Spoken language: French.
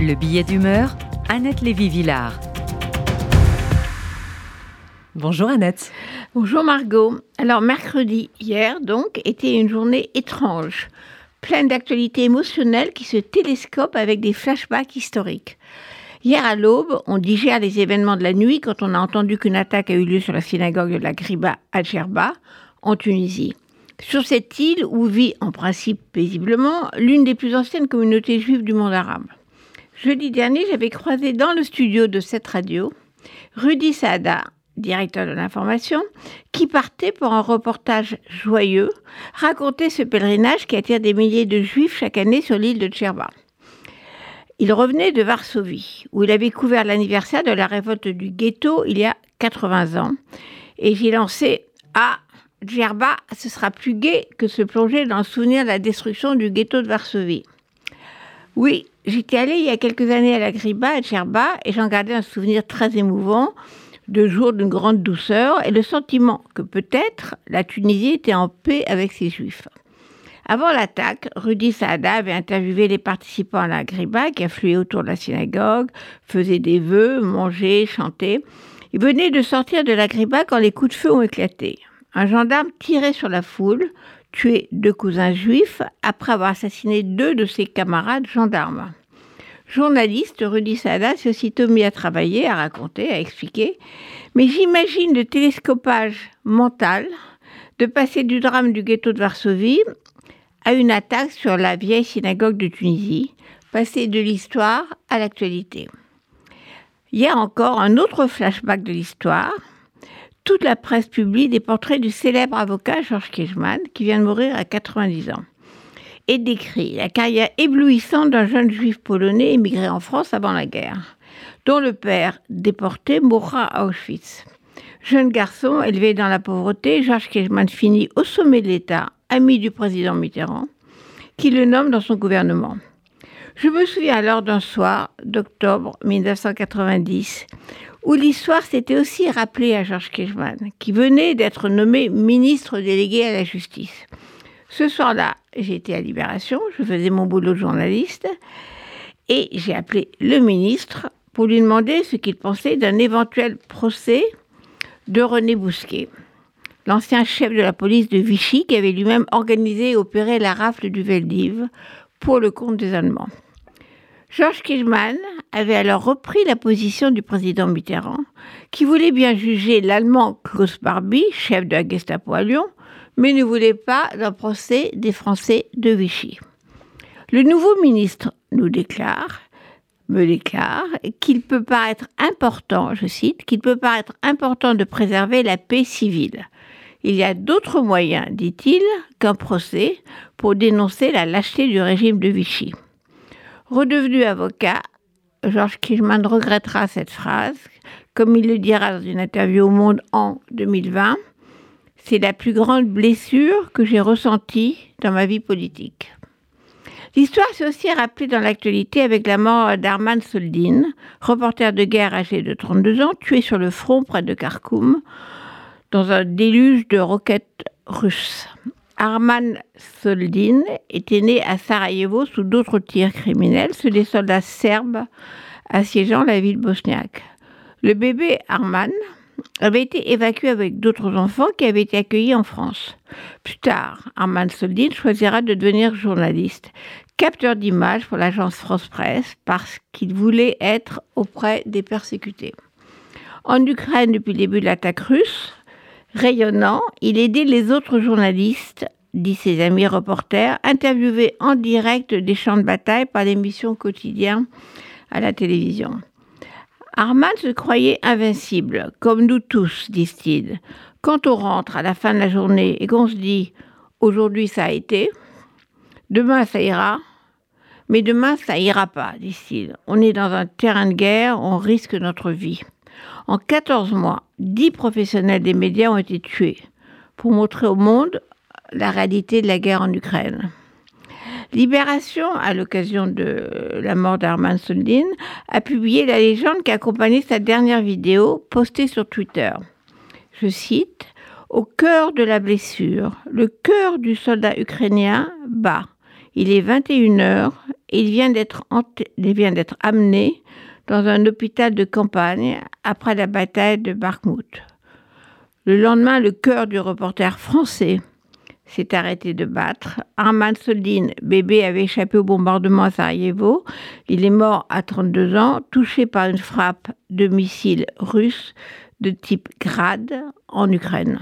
Le billet d'humeur, Annette Lévy-Villard. Bonjour Annette. Bonjour Margot. Alors mercredi, hier donc, était une journée étrange, pleine d'actualités émotionnelles qui se télescopent avec des flashbacks historiques. Hier à l'aube, on digère les événements de la nuit quand on a entendu qu'une attaque a eu lieu sur la synagogue de la Griba à Djerba, en Tunisie. Sur cette île où vit en principe paisiblement l'une des plus anciennes communautés juives du monde arabe. Jeudi dernier, j'avais croisé dans le studio de cette radio Rudy Saada, directeur de l'information, qui partait pour un reportage joyeux raconter ce pèlerinage qui attire des milliers de juifs chaque année sur l'île de Djerba. Il revenait de Varsovie, où il avait couvert l'anniversaire de la révolte du ghetto il y a 80 ans. Et j'ai lancé Ah, Djerba, ce sera plus gai que se plonger dans le souvenir de la destruction du ghetto de Varsovie. Oui, j'étais allée il y a quelques années à la Griba, à Djerba, et j'en gardais un souvenir très émouvant de jours d'une grande douceur et le sentiment que peut-être la Tunisie était en paix avec ses juifs. Avant l'attaque, Rudy Saada avait interviewé les participants à la Griba qui affluaient autour de la synagogue, faisaient des vœux, mangeaient, chantaient. Ils venaient de sortir de la Griba quand les coups de feu ont éclaté. Un gendarme tirait sur la foule, tuait deux cousins juifs après avoir assassiné deux de ses camarades gendarmes. Journaliste, Rudy Saada s'est aussitôt mis à travailler, à raconter, à expliquer. Mais j'imagine le télescopage mental de passer du drame du ghetto de Varsovie à une attaque sur la vieille synagogue de Tunisie, passer de l'histoire à l'actualité. Hier encore, un autre flashback de l'histoire. Toute la presse publie des portraits du célèbre avocat Georges Kejman, qui vient de mourir à 90 ans, et décrit la carrière éblouissante d'un jeune juif polonais émigré en France avant la guerre, dont le père, déporté, mourra à Auschwitz. Jeune garçon élevé dans la pauvreté, Georges Kejman finit au sommet de l'État ami du président Mitterrand, qui le nomme dans son gouvernement. Je me souviens alors d'un soir d'octobre 1990 où l'histoire s'était aussi rappelée à Georges Kejman, qui venait d'être nommé ministre délégué à la justice. Ce soir-là, j'étais à Libération, je faisais mon boulot de journaliste, et j'ai appelé le ministre pour lui demander ce qu'il pensait d'un éventuel procès de René Bousquet l'ancien chef de la police de Vichy, qui avait lui-même organisé et opéré la rafle du Veldiv pour le compte des Allemands. Georges Kirchmann avait alors repris la position du président Mitterrand, qui voulait bien juger l'Allemand Klaus Barbie, chef de la Gestapo à Lyon, mais ne voulait pas d'un procès des Français de Vichy. Le nouveau ministre nous déclare, me déclare, qu'il peut paraître important, je cite, qu'il peut paraître important de préserver la paix civile. Il y a d'autres moyens, dit-il, qu'un procès pour dénoncer la lâcheté du régime de Vichy. Redevenu avocat, Georges Kirchmann regrettera cette phrase, comme il le dira dans une interview au Monde en 2020. C'est la plus grande blessure que j'ai ressentie dans ma vie politique. L'histoire s'est aussi rappelée dans l'actualité avec la mort d'Arman Soldin, reporter de guerre âgé de 32 ans, tué sur le front près de Kharkoum dans un déluge de roquettes russes. Arman Soldin était né à Sarajevo sous d'autres tirs criminels, ceux des soldats serbes assiégeant la ville bosniaque. Le bébé Arman avait été évacué avec d'autres enfants qui avaient été accueillis en France. Plus tard, Arman Soldin choisira de devenir journaliste, capteur d'images pour l'agence France Presse, parce qu'il voulait être auprès des persécutés. En Ukraine, depuis le début de l'attaque russe, Rayonnant, il aidait les autres journalistes, dit ses amis reporters, interviewés en direct des champs de bataille par l'émission quotidienne à la télévision. Armand se croyait invincible, comme nous tous, disent-ils. Quand on rentre à la fin de la journée et qu'on se dit aujourd'hui ça a été, demain ça ira, mais demain ça ira pas, disent-ils. On est dans un terrain de guerre, on risque notre vie. En 14 mois, 10 professionnels des médias ont été tués pour montrer au monde la réalité de la guerre en Ukraine. Libération, à l'occasion de la mort d'Arman Soldin, a publié la légende qui accompagnait sa dernière vidéo postée sur Twitter. Je cite Au cœur de la blessure, le cœur du soldat ukrainien bat. Il est 21h et il vient d'être amené dans un hôpital de campagne après la bataille de Bakhmut. Le lendemain, le cœur du reporter français s'est arrêté de battre. Arman Soldin, bébé, avait échappé au bombardement à Sarajevo. Il est mort à 32 ans, touché par une frappe de missiles russes de type Grad en Ukraine.